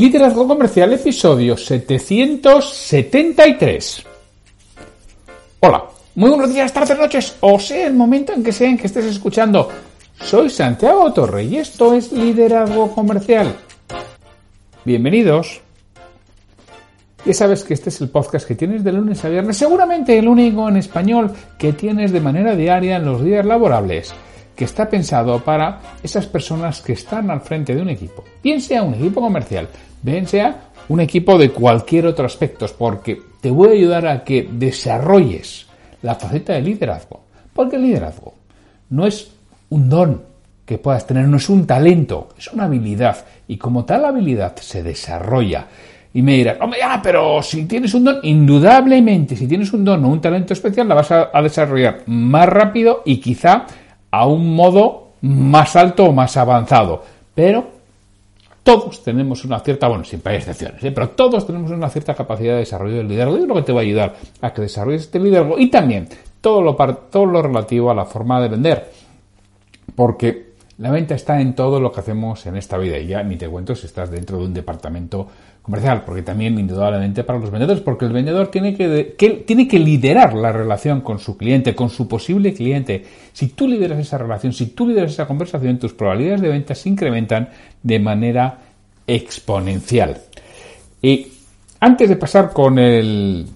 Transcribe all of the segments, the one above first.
Liderazgo Comercial, episodio 773. Hola, muy buenos días, tardes, noches, o sea el momento en que sea en que estés escuchando. Soy Santiago Torre y esto es Liderazgo Comercial. Bienvenidos. Ya sabes que este es el podcast que tienes de lunes a viernes, seguramente el único en español que tienes de manera diaria en los días laborables que está pensado para esas personas que están al frente de un equipo. Bien sea un equipo comercial, bien sea un equipo de cualquier otro aspecto, porque te voy a ayudar a que desarrolles la faceta de liderazgo. Porque el liderazgo no es un don que puedas tener, no es un talento, es una habilidad. Y como tal habilidad se desarrolla. Y me dirás, hombre, ah, pero si tienes un don, indudablemente, si tienes un don o un talento especial, la vas a desarrollar más rápido y quizá a un modo más alto o más avanzado. Pero todos tenemos una cierta, bueno, siempre hay excepciones, ¿eh? pero todos tenemos una cierta capacidad de desarrollo del liderazgo y es lo que te va a ayudar a que desarrolles este liderazgo y también todo lo, todo lo relativo a la forma de vender. Porque la venta está en todo lo que hacemos en esta vida y ya ni te cuento si estás dentro de un departamento comercial, porque también indudablemente para los vendedores, porque el vendedor tiene que, tiene que liderar la relación con su cliente, con su posible cliente. Si tú lideras esa relación, si tú lideras esa conversación, tus probabilidades de venta se incrementan de manera exponencial. Y antes de pasar con el,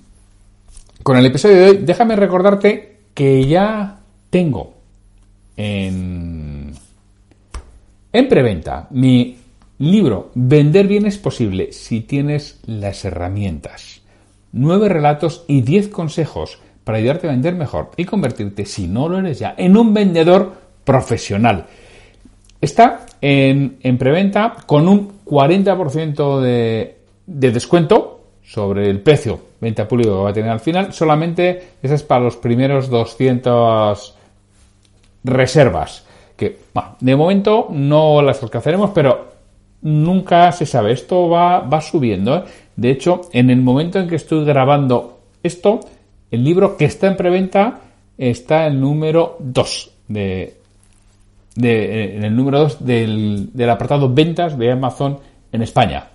con el episodio de hoy, déjame recordarte que ya tengo en en preventa, mi libro Vender bien es posible si tienes las herramientas. Nueve relatos y diez consejos para ayudarte a vender mejor y convertirte, si no lo eres ya, en un vendedor profesional. Está en, preventa con un 40% de, de descuento sobre el precio venta público que va a tener al final. Solamente esa es para los primeros 200 reservas que de momento no las alcanzaremos, pero nunca se sabe. Esto va, va subiendo. ¿eh? De hecho, en el momento en que estoy grabando esto, el libro que está en preventa está en el número 2 de, en el número 2 del, del, apartado ventas de Amazon en España.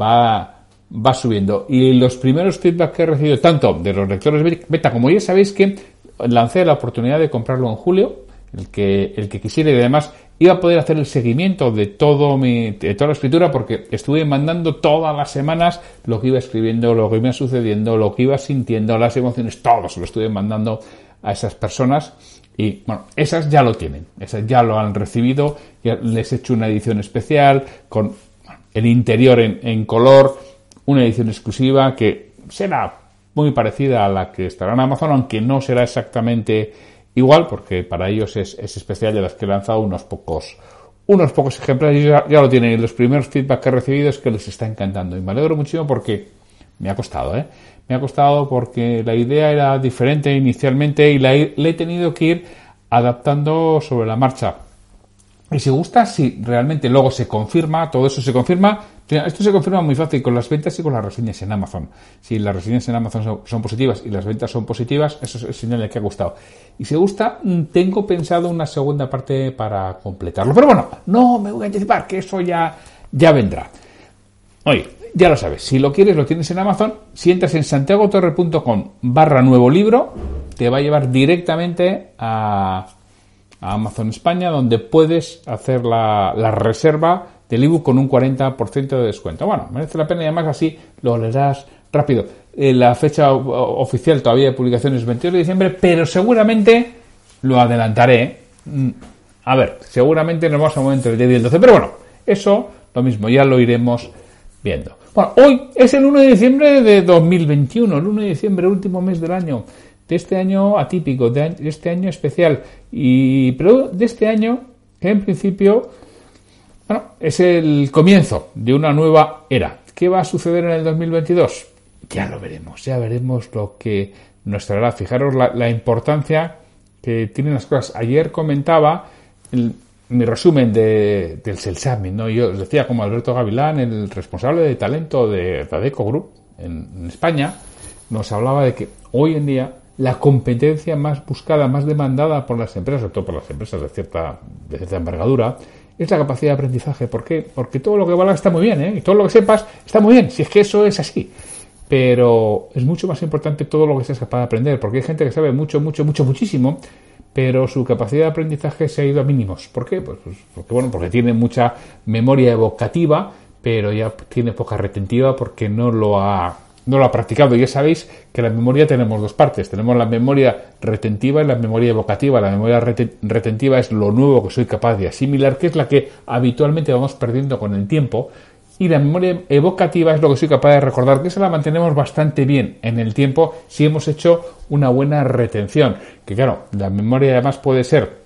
Va, va subiendo. Y los primeros feedback que he recibido, tanto de los lectores beta como ya sabéis que lancé la oportunidad de comprarlo en julio, el que, el que quisiera y además iba a poder hacer el seguimiento de, todo mi, de toda la escritura porque estuve mandando todas las semanas lo que iba escribiendo, lo que iba sucediendo, lo que iba sintiendo, las emociones, todo se lo estuve mandando a esas personas. Y bueno, esas ya lo tienen, esas ya lo han recibido, ya les he hecho una edición especial con el interior en, en color, una edición exclusiva que será muy parecida a la que estará en Amazon, aunque no será exactamente igual, porque para ellos es, especial, de las que he lanzado unos pocos, unos pocos ejemplares y ya, lo tienen. Y los primeros feedback que he recibido es que les está encantando. Y me alegro muchísimo porque me ha costado, ¿eh? Me ha costado porque la idea era diferente inicialmente y la he tenido que ir adaptando sobre la marcha. Y si gusta, si realmente luego se confirma, todo eso se confirma, esto se confirma muy fácil con las ventas y con las reseñas en Amazon. Si las reseñas en Amazon son, positivas y las ventas son positivas, eso es señal de que ha gustado. Y si gusta, mm, tengo pensado una segunda parte para completarlo. Pero bueno, no me voy a anticipar, que eso ya, ya vendrá. Oye, ya lo sabes, si lo quieres lo tienes en Amazon, si entras en santiagotorre.com barra nuevo libro, te va a llevar directamente a a Amazon España, donde puedes hacer la, reserva del ebook con un 40% de descuento. Bueno, merece la pena y además así lo leerás rápido. Eh, la fecha oficial todavía de publicación es 22 de diciembre, pero seguramente lo adelantaré. Mm, a ver, seguramente nos vamos a mover entre el 10 y el 12, pero bueno, eso lo mismo, ya lo iremos viendo. Bueno, hoy es el 1 de diciembre de 2021, el 1 de diciembre, último mes del año de este año atípico, de este año especial, y, pero de este año en principio bueno, es el comienzo de una nueva era. ¿Qué va a suceder en el 2022? Ya lo veremos, ya veremos lo que nos traerá. Fijaros la, importancia que tienen las cosas. Ayer comentaba mi resumen de, del Selsami, ¿no? Yo os decía como Alberto Gavilán, el responsable de talento de Radeco Group en España, nos hablaba de que hoy en día la competencia más buscada, más demandada por las empresas, sobre todo por las empresas de cierta, de cierta envergadura, es la capacidad de aprendizaje. ¿Por qué? Porque todo lo que valga está muy bien, ¿eh? Y todo lo que sepas está muy bien, si es que eso es así. Pero es mucho más importante todo lo que seas capaz de aprender, porque hay gente que sabe mucho, mucho, mucho, muchísimo, pero su capacidad de aprendizaje se ha ido a mínimos. ¿Por qué? Pues, pues porque, bueno, porque tiene mucha memoria evocativa, pero ya tiene poca retentiva porque no lo ha no lo ha practicado. Ya sabéis que la memoria tenemos dos partes. Tenemos la memoria retentiva y la memoria evocativa. La memoria retentiva es lo nuevo que soy capaz de asimilar, que es la que habitualmente vamos perdiendo con el tiempo. Y la memoria evocativa es lo que soy capaz de recordar, que esa la mantenemos bastante bien en el tiempo si hemos hecho una buena retención. Que claro, la memoria además puede ser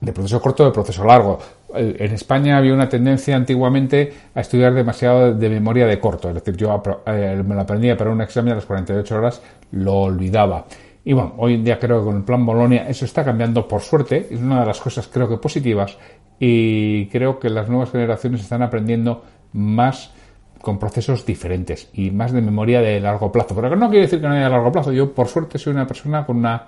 de proceso corto de proceso largo. Eh, en España había una tendencia antiguamente a estudiar demasiado de memoria de corto, es decir, yo eh, me lo aprendía para un examen a las 48 horas, lo olvidaba. Y bueno, hoy en día creo que con el plan Bolonia eso está cambiando por suerte, es una de las cosas creo que positivas y creo que las nuevas generaciones están aprendiendo más con procesos diferentes y más de memoria de largo plazo. Pero no quiere decir que no haya largo plazo. Yo, por suerte, soy una persona con una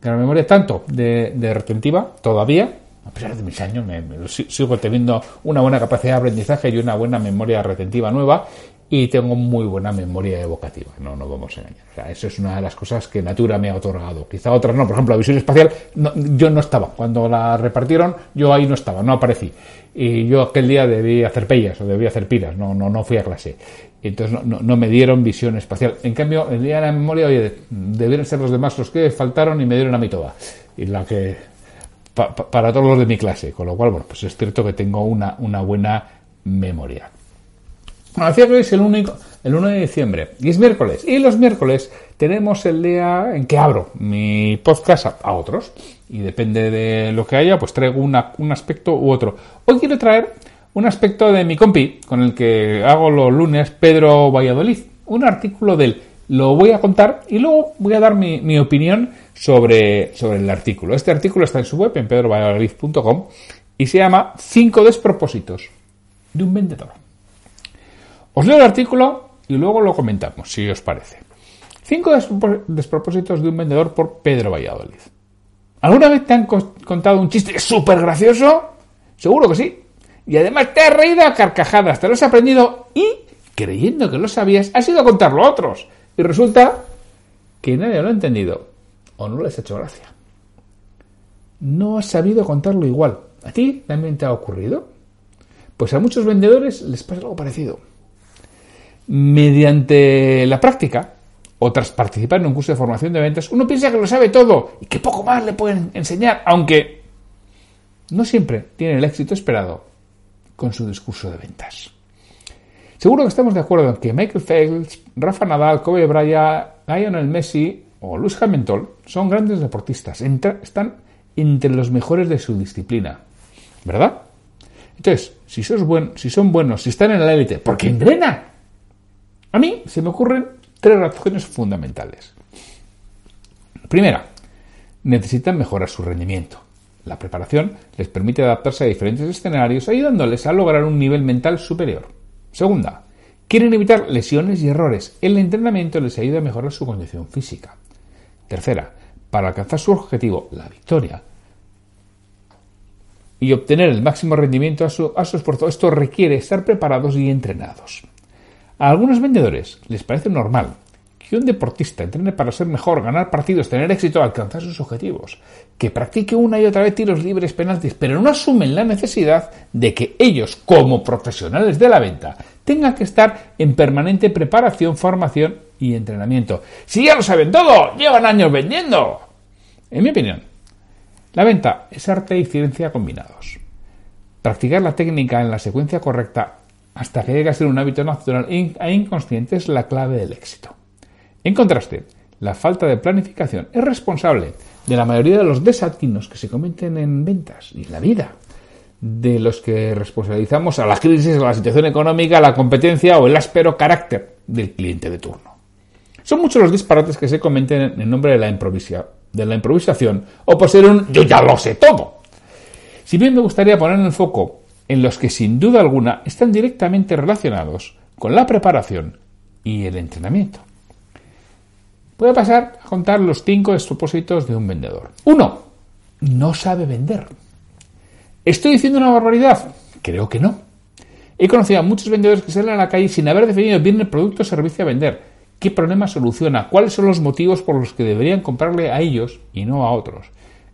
gran memoria, tanto de retentiva, todavía, a pesar de mis años, me, sigo teniendo una buena capacidad de aprendizaje y una buena memoria retentiva nueva y tengo muy buena memoria evocativa, no nos vamos a engañar. O sea, eso es una de las cosas que Natura me ha otorgado. Quizá otras no, por ejemplo, la visión espacial, yo no estaba. Cuando la repartieron, yo ahí no estaba, no aparecí. Y yo aquel día debí hacer pellas o debí hacer piras, no, no, no fui a clase. Entonces no, no, me dieron visión espacial. En cambio, el día de la memoria, oye, debieron ser los demás los que faltaron y me dieron a mí toda. Y la que para todos los de mi clase, con lo cual, bueno, pues es cierto que tengo una, una buena memoria. Bueno, que es el, único, el 1 de diciembre y es miércoles. Y los miércoles tenemos el día en que abro mi podcast a, otros. Y depende de lo que haya, pues traigo una, un aspecto u otro. Hoy quiero traer un aspecto de mi compi, con el que hago los lunes, Pedro Valladolid. Un artículo de él. Lo voy a contar y luego voy a dar mi, mi opinión sobre, sobre el artículo. Este artículo está en su web, en pedrovalladolid.com, y se llama Cinco despropósitos de un vendedor. Os leo el artículo y luego lo comentamos, si os parece. Cinco despropósitos de un vendedor por Pedro Valladolid. ¿Alguna vez te han contado un chiste súper gracioso? Seguro que sí. Y además te has reído a carcajadas, te lo has aprendido y, creyendo que lo sabías, has ido a contarlo a otros. Y resulta que nadie lo ha entendido o no les ha hecho gracia. No has sabido contarlo igual. ¿A ti también te ha ocurrido? Pues a muchos vendedores les pasa algo parecido mediante la práctica o tras participar en un curso de formación de ventas, uno piensa que lo sabe todo y que poco más le pueden enseñar, aunque no siempre tiene el éxito esperado con su discurso de ventas. Seguro que estamos de acuerdo en que Michael Phelps, Rafa Nadal, Kobe Bryant, Lionel Messi o Luis Hamilton son grandes deportistas, están entre los mejores de su disciplina, ¿verdad? Entonces, si, si son buenos, si están en la élite, ¿por qué entrenan? A mí se me ocurren tres razones fundamentales. Primera, necesitan mejorar su rendimiento. La preparación les permite adaptarse a diferentes escenarios, ayudándoles a lograr un nivel mental superior. Segunda, quieren evitar lesiones y errores. El entrenamiento les ayuda a mejorar su condición física. Tercera, para alcanzar su objetivo, la victoria, y obtener el máximo rendimiento a su, a su esfuerzo, esto requiere estar preparados y entrenados. A algunos vendedores les parece normal que un deportista entrene para ser mejor, ganar partidos, tener éxito, alcanzar sus objetivos, que practique una y otra vez tiros libres, penaltis, pero no asumen la necesidad de que ellos, como profesionales de la venta, tengan que estar en permanente preparación, formación y entrenamiento. Si ya lo saben todo, llevan años vendiendo. En mi opinión, la venta es arte y ciencia combinados. Practicar la técnica en la secuencia correcta hasta que llegue a ser un hábito natural e inconsciente es la clave del éxito. En contraste, la falta de planificación es responsable de la mayoría de los desatinos que se cometen en ventas y en la vida, de los que responsabilizamos a la crisis, a la situación económica, a la competencia o el áspero carácter del cliente de turno. Son muchos los disparates que se cometen en nombre de la, de la improvisación o por ser un yo ya lo sé todo. Si bien me gustaría poner en el foco en los que sin duda alguna están directamente relacionados con la preparación y el entrenamiento. Voy a pasar a contar los cinco despropósitos de un vendedor. Uno, no sabe vender. ¿Estoy diciendo una barbaridad? Creo que no. He conocido a muchos vendedores que salen a la calle sin haber definido bien el producto o servicio a vender. ¿Qué problema soluciona? ¿Cuáles son los motivos por los que deberían comprarle a ellos y no a otros?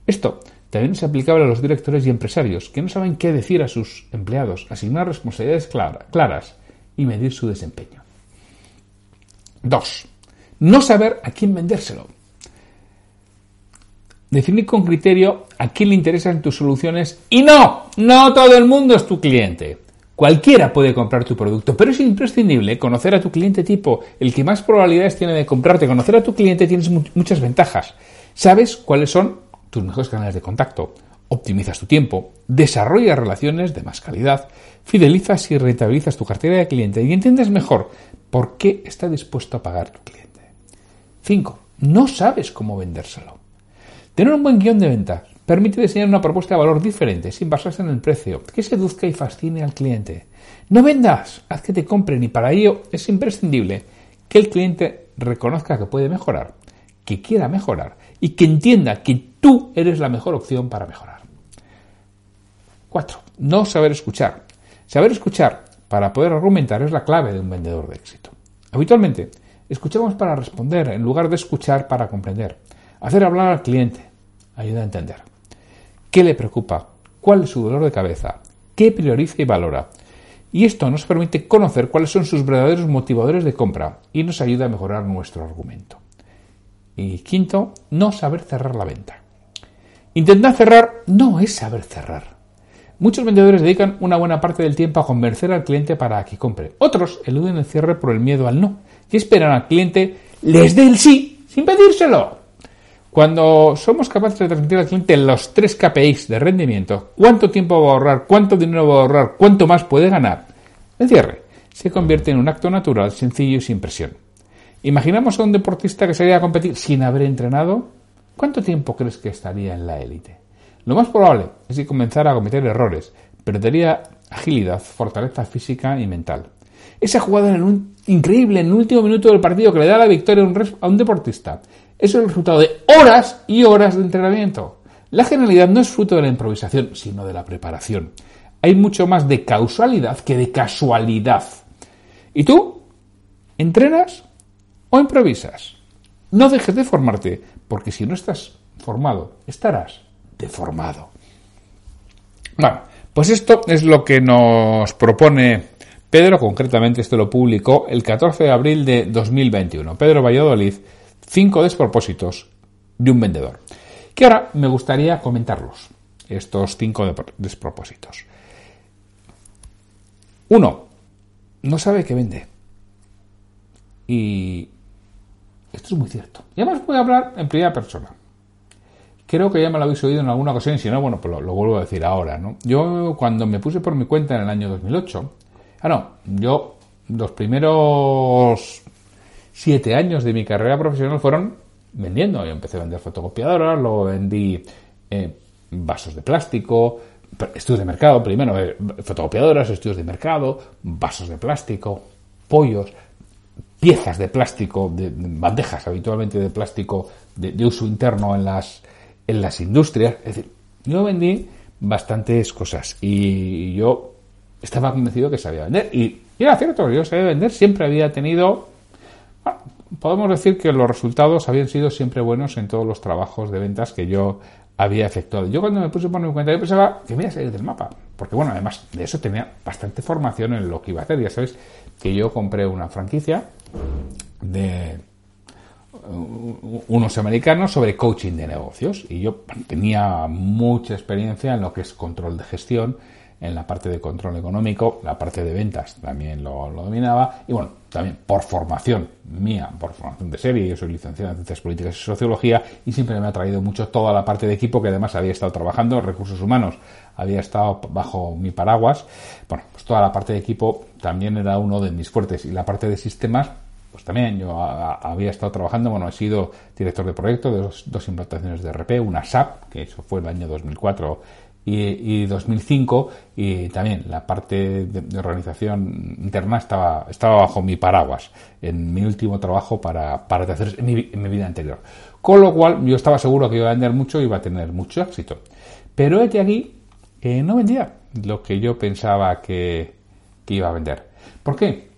Esto también es aplicable a los directores y empresarios que no saben qué decir a sus empleados, asignar responsabilidades claras y medir su desempeño. 2. No saber a quién vendérselo. Definir con criterio a quién le interesan tus soluciones y no, no todo el mundo es tu cliente. Cualquiera puede comprar tu producto, pero es imprescindible conocer a tu cliente tipo, el que más probabilidades tiene de comprarte. Conocer a tu cliente tienes muchas ventajas. Sabes cuáles son tus mejores canales de contacto, optimizas tu tiempo, desarrollas relaciones de más calidad, fidelizas y rentabilizas tu cartera de cliente y entiendes mejor por qué está dispuesto a pagar tu cliente. 5. No sabes cómo vendérselo. Tener un buen guion de ventas permite diseñar una propuesta de valor diferente sin basarse en el precio, que seduzca y fascine al cliente. No vendas, haz que te compren y para ello es imprescindible que el cliente reconozca que puede mejorar, que quiera mejorar y que entienda que tú eres la mejor opción para mejorar. 4. No saber escuchar. Saber escuchar para poder argumentar es la clave de un vendedor de éxito. Habitualmente, escuchamos para responder en lugar de escuchar para comprender. Hacer hablar al cliente ayuda a entender. ¿Qué le preocupa? ¿Cuál es su dolor de cabeza? ¿Qué prioriza y valora? Y esto nos permite conocer cuáles son sus verdaderos motivadores de compra y nos ayuda a mejorar nuestro argumento. Y quinto, no saber cerrar la venta. Intentar cerrar no es saber cerrar. Muchos vendedores dedican una buena parte del tiempo a convencer al cliente para que compre. Otros eluden el cierre por el miedo al no y esperan al cliente les dé el sí sin pedírselo. Cuando somos capaces de transmitir al cliente los tres KPIs de rendimiento, cuánto tiempo va a ahorrar, cuánto dinero va a ahorrar, cuánto más puede ganar, el cierre se convierte en un acto natural, sencillo y sin presión. Imaginamos a un deportista que salía a competir sin haber entrenado. ¿Cuánto tiempo crees que estaría en la élite? Lo más probable es que comenzara a cometer errores, perdería agilidad, fortaleza física y mental. Esa jugada en un increíble en el último minuto del partido que le da la victoria a un, a un deportista es el resultado de horas y horas de entrenamiento. La genialidad no es fruto de la improvisación, sino de la preparación. Hay mucho más de causalidad que de casualidad. ¿Y tú? ¿Entrenas o improvisas? No dejes de formarte, porque si no estás formado, estarás deformado. Bueno, pues esto es lo que nos propone Pedro, concretamente esto lo publicó el 14 de abril de 2021. Pedro Valladolid cinco despropósitos de un vendedor. Que ahora me gustaría comentarlos, estos cinco despropósitos. Uno, no sabe qué vende. Y esto es muy cierto. Y además voy a hablar en primera persona. Creo que ya me lo habéis oído en alguna ocasión, si no, bueno, pues lo, vuelvo a decir ahora, ¿no? Yo, cuando me puse por mi cuenta en el año 2008, ah, no, yo, los primeros siete años de mi carrera profesional fueron vendiendo. Yo empecé a vender fotocopiadoras, luego vendí eh, vasos de plástico, estudios de mercado, primero eh, fotocopiadoras, estudios de mercado, vasos de plástico, pollos, piezas de plástico, de, bandejas habitualmente de plástico de, uso interno en las, en las industrias. Es decir, yo vendí bastantes cosas y yo estaba convencido que sabía vender. Y, era cierto, yo sabía vender, siempre había tenido podemos decir que los resultados habían sido siempre buenos en todos los trabajos de ventas que yo había efectuado. Yo cuando me puse por mi cuenta, yo pensaba que me iba a salir del mapa, porque bueno, además de eso tenía bastante formación en lo que iba a hacer. Ya sabéis que yo compré una franquicia de unos americanos sobre coaching de negocios. Y yo tenía mucha experiencia en lo que es control de gestión, en la parte de control económico, la parte de ventas también lo, dominaba. Y bueno, también por formación mía, por formación de serie, yo soy licenciado en Ciencias Políticas y Sociología y siempre me ha traído mucho toda la parte de equipo que además había estado trabajando, recursos humanos, había estado bajo mi paraguas, bueno, pues toda la parte de equipo también era uno de mis fuertes. Y la parte de sistemas pues también yo había estado trabajando, bueno, he sido director de proyecto de dos, implantaciones de RP, una SAP, que eso fue el año 2004 y, 2005 y también la parte de, organización interna estaba, estaba bajo mi paraguas en mi último trabajo para, para hacer en mi, vida anterior. Con lo cual yo estaba seguro que iba a vender mucho y iba a tener mucho éxito. Pero este aquí no vendía lo que yo pensaba que iba a vender. ¿Por qué?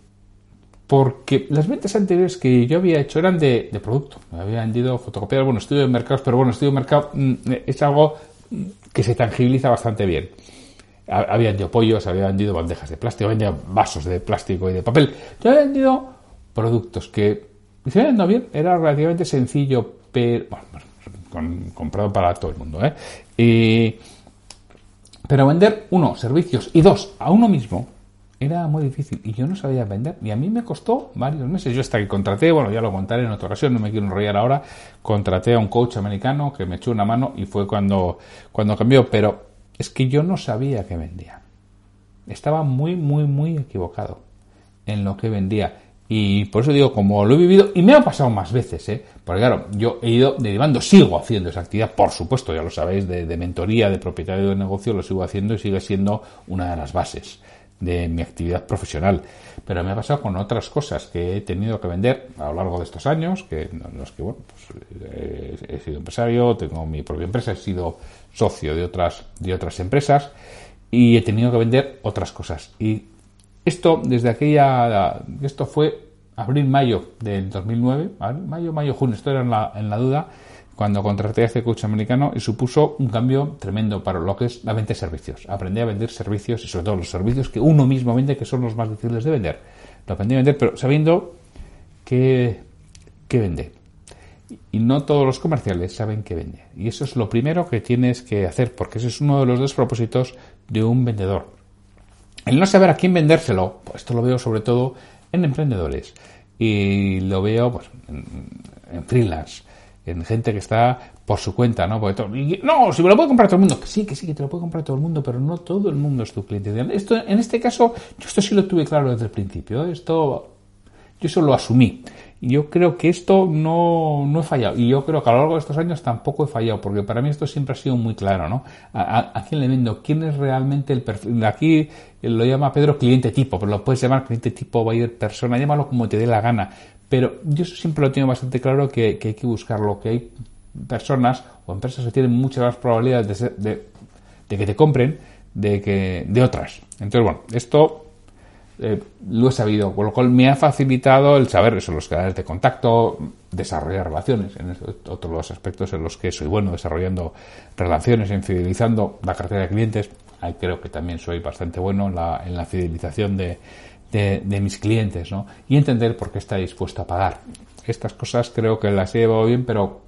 Porque las ventas anteriores que yo había hecho eran de, producto. Me había vendido fotocopiar, bueno, estudio de mercados, pero bueno, estudio de mercado mm, es algo que se tangibiliza bastante bien. Había vendido pollos, había vendido bandejas de plástico, había vendido vasos de plástico y de papel. Yo había vendido productos que se vendiendo bien, era relativamente sencillo, pero bueno, comprado para todo el mundo. ¿eh? pero vender, uno, servicios y dos, a uno mismo, era muy difícil y yo no sabía vender y a mí me costó varios meses. Yo hasta que contraté, bueno, ya lo contaré en otra ocasión, no me quiero enrollar ahora, contraté a un coach americano que me echó una mano y fue cuando, cuando cambió, pero es que yo no sabía que vendía. Estaba muy, muy, muy equivocado en lo que vendía. Y por eso digo, como lo he vivido, y me ha pasado más veces, ¿eh? Porque claro, yo he ido derivando, sigo haciendo esa actividad, por supuesto, ya lo sabéis, de, de mentoría, de propietario de negocio, lo sigo haciendo y sigue siendo una de las bases de mi actividad profesional. Pero me ha pasado con otras cosas que he tenido que vender a lo largo de estos años, que los que bueno, pues, he, sido empresario, tengo mi propia empresa, he sido socio de otras, de otras empresas y he tenido que vender otras cosas. Y esto, desde aquella, esto fue abril-mayo del 2009, mayo, mayo, junio, esto era en la, en la duda, cuando contraté a este coach americano y supuso un cambio tremendo para lo que es la venta de servicios. Aprendí a vender servicios y sobre todo los servicios que uno mismo vende, que son los más difíciles de vender. Lo aprendí a vender, pero sabiendo qué, qué vende. Y no todos los comerciales saben qué vende. Y eso es lo primero que tienes que hacer, porque ese es uno de los dos propósitos de un vendedor. El no saber a quién vendérselo, pues esto lo veo sobre todo en emprendedores. Y lo veo pues, en, en freelance en gente que está por su cuenta, ¿no? no, si me lo puede comprar todo el mundo, que sí, que sí, que te lo puede comprar todo el mundo, pero no todo el mundo es tu cliente. Esto, en este caso, yo esto sí lo tuve claro desde el principio. ¿eh? Esto, yo eso lo asumí. Yo creo que esto no, no he fallado. Y yo creo que a lo largo de estos años tampoco he fallado, porque para mí esto siempre ha sido muy claro, ¿no? ¿A, quién le vendo? ¿Quién es realmente el perfil? Aquí lo llama Pedro cliente tipo, pero lo puedes llamar cliente tipo, buyer persona, llámalo como te dé la gana. Pero yo siempre lo tengo bastante claro que, hay que buscarlo, que hay personas o empresas que tienen muchas más probabilidades de, que te compren de que de otras. Entonces, bueno, esto eh, lo he sabido, con lo cual me ha facilitado el saber eso, los canales de contacto, desarrollar relaciones, en otros los aspectos en los que soy bueno desarrollando relaciones, en fidelizando la cartera de clientes. Ahí creo que también soy bastante bueno en la, en la fidelización de, de, mis clientes, ¿no? Y entender por qué está dispuesto a pagar. Estas cosas creo que las he llevado bien, pero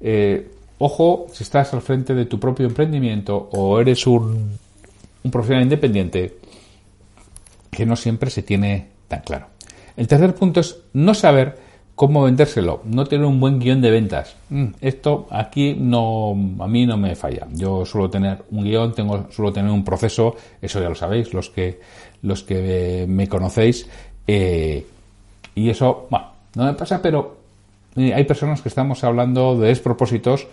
eh, ojo si estás al frente de tu propio emprendimiento o eres un, un profesional independiente que no siempre se tiene tan claro. El tercer punto es no saber cómo vendérselo, no tener un buen guion de ventas. Mm, esto aquí no, a mí no me falla. Yo suelo tener un guion, tengo, suelo tener un proceso, eso ya lo sabéis, los que, los que me conocéis, eh, y eso, bueno, no me pasa, pero eh, hay personas que estamos hablando de despropósitos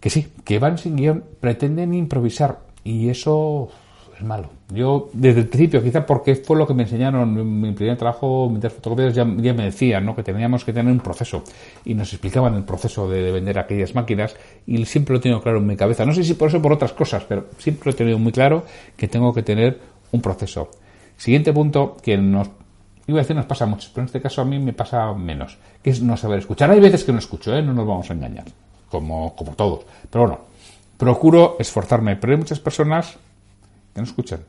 que sí, que van sin guion, pretenden improvisar, y eso es malo. Yo, desde el principio, quizá porque fue lo que me enseñaron en mi primer trabajo, mientras fotocopias, ya, me decían ¿no? que teníamos que tener un proceso y nos explicaban el proceso de, vender aquellas máquinas y siempre lo he tenido claro en mi cabeza. No sé si por eso o por otras cosas, pero siempre lo he tenido muy claro que tengo que tener un proceso. Siguiente punto que nos iba a decir nos pasa mucho, pero en este caso a mí me pasa menos, que es no saber escuchar. Hay veces que no escucho, ¿eh? no nos vamos a engañar, como, como todos. Pero bueno, procuro esforzarme, pero hay muchas personas que no escuchan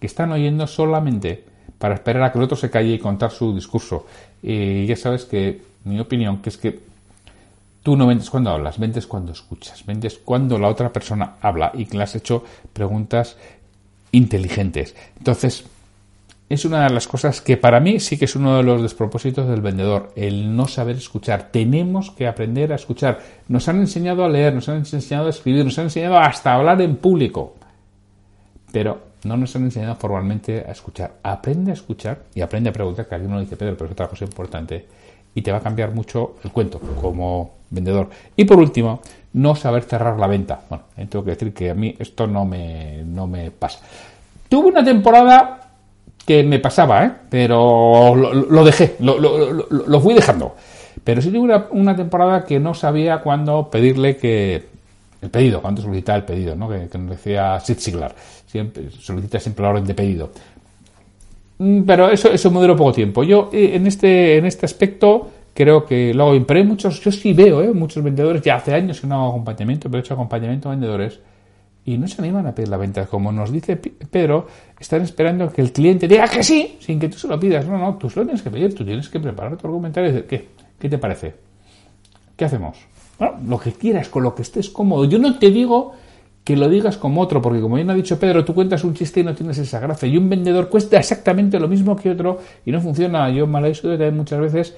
que están oyendo solamente para esperar a que el otro se calle y contar su discurso. Y ya sabes que mi opinión que es que tú no vendes cuando hablas, vendes cuando escuchas, vendes cuando la otra persona habla y que le has hecho preguntas inteligentes. Entonces, es una de las cosas que para mí sí que es uno de los despropósitos del vendedor, el no saber escuchar. Tenemos que aprender a escuchar. Nos han enseñado a leer, nos han enseñado a escribir, nos han enseñado hasta a hablar en público. Pero no nos han enseñado formalmente a escuchar. Aprende a escuchar y aprende a preguntar, que alguien no dice, Pedro, pero es otra cosa importante. Y te va a cambiar mucho el cuento como vendedor. Y por último, no saber cerrar la venta. Bueno, tengo que decir que a mí esto no me, no me pasa. Tuve una temporada que me pasaba, ¿eh? pero lo, dejé, lo, lo, fui dejando. Pero sí tuve una, una temporada que no sabía cuándo pedirle que el pedido, cuando solicita el pedido, ¿no? que, nos decía Sid Siglar, siempre, solicita siempre la orden de pedido. Mm, pero eso, eso me duró poco tiempo. Yo eh, en este, en este aspecto creo que lo hago Pero hay muchos, yo sí veo ¿eh? muchos vendedores, ya hace años que no hago acompañamiento, pero he hecho acompañamiento a vendedores y no se animan a pedir la venta. Como nos dice Pedro, están esperando que el cliente diga que sí, sin que tú se lo pidas. No, no, tú se lo tienes que pedir, tú tienes que preparar tu argumentario y decir, ¿qué? ¿Qué te parece? ¿Qué hacemos? Bueno, lo que quieras, con lo que estés cómodo. Yo no te digo que lo digas como otro, porque como bien ha dicho Pedro, tú cuentas un chiste y no tienes esa gracia. Y un vendedor cuesta exactamente lo mismo que otro y no funciona. Yo me lo he muchas veces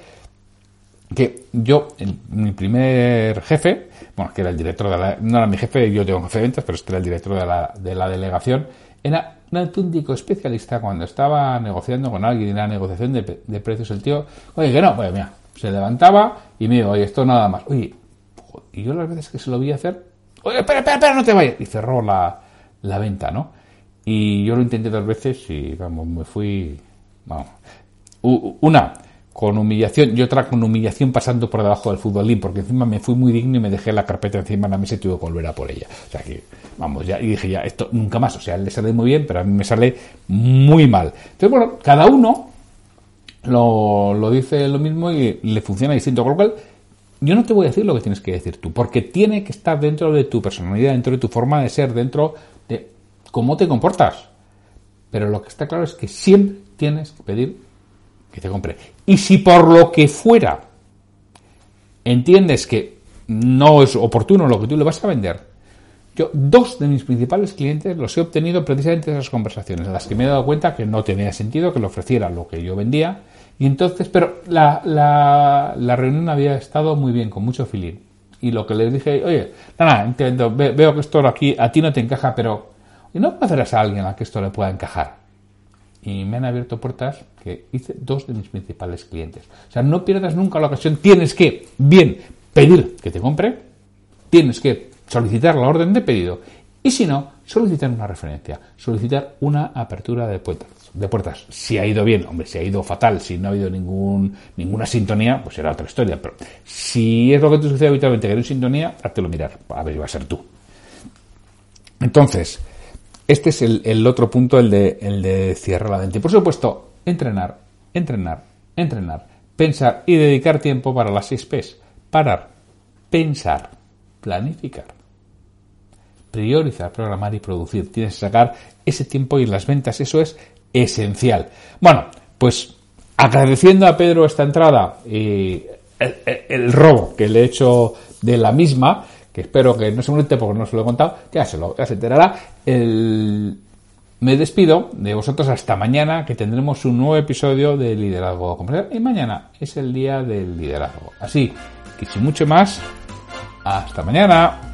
que yo, mi primer jefe, bueno, que era el director de la, no era mi jefe, yo tengo jefe de ventas, pero este era el director de la, de la delegación, era un auténtico especialista cuando estaba negociando con alguien en la negociación de, precios. El tío, oye, que no, pues mira, se levantaba y me dijo, oye, esto nada más. Oye, y yo las veces que se lo vi hacer, oye, espera, espera, espera, no te vayas. Y cerró la, la venta, ¿no? Y yo lo intenté dos veces y, vamos, me fui, vamos. Una, con humillación y otra con humillación pasando por debajo del futbolín, porque encima me fui muy digno y me dejé la carpeta encima de la mesa y tuve que volver a por ella. O sea que, vamos, ya, y dije ya, esto nunca más. O sea, le sale muy bien, pero a mí me sale muy mal. Entonces, bueno, cada uno lo, lo dice lo mismo y le funciona distinto. Con lo cual, yo no te voy a decir lo que tienes que decir tú, porque tiene que estar dentro de tu personalidad, dentro de tu forma de ser, dentro de cómo te comportas. Pero lo que está claro es que siempre tienes que pedir Y si por lo que fuera entiendes que no es oportuno lo que tú le vas a vender, yo dos de mis principales clientes los he obtenido precisamente en esas conversaciones, en las que me he dado cuenta que no tenía sentido que le ofreciera lo que yo vendía. Y entonces, pero la, la, reunión había estado muy bien, con mucho feeling. Y lo que les dije, oye, nada, entiendo, veo que esto aquí a ti no te encaja, pero ¿no conocerás a alguien a que esto le pueda encajar? Y me han abierto puertas que hice dos de mis principales clientes. O sea, no pierdas nunca la ocasión. Tienes que, bien, pedir que te compre, tienes que solicitar la orden de pedido y si no, solicitar una referencia, solicitar una apertura de puertas. De puertas. Si ha ido bien, hombre, si ha ido fatal, si no ha habido ningún, ninguna sintonía, pues será otra historia. Pero si es lo que te sucede habitualmente, que no hay sintonía, háztelo mirar. A ver, va a ser tú. Entonces, este es el, otro punto, el de, el de cierrar la mente. Por supuesto, entrenar, entrenar, entrenar, pensar y dedicar tiempo para las seis P's. Parar, pensar, planificar, priorizar, programar y producir. Tienes que sacar ese tiempo y las ventas, eso es esencial. Bueno, pues agradeciendo a Pedro esta entrada y el, el robo que le he hecho de la misma, que espero que no se moleste porque no se lo he contado, ya se, lo, ya enterará. Me despido de vosotros hasta mañana, que tendremos un nuevo episodio de Liderazgo Comercial. Y mañana es el día del liderazgo. Así que sin mucho más, hasta mañana.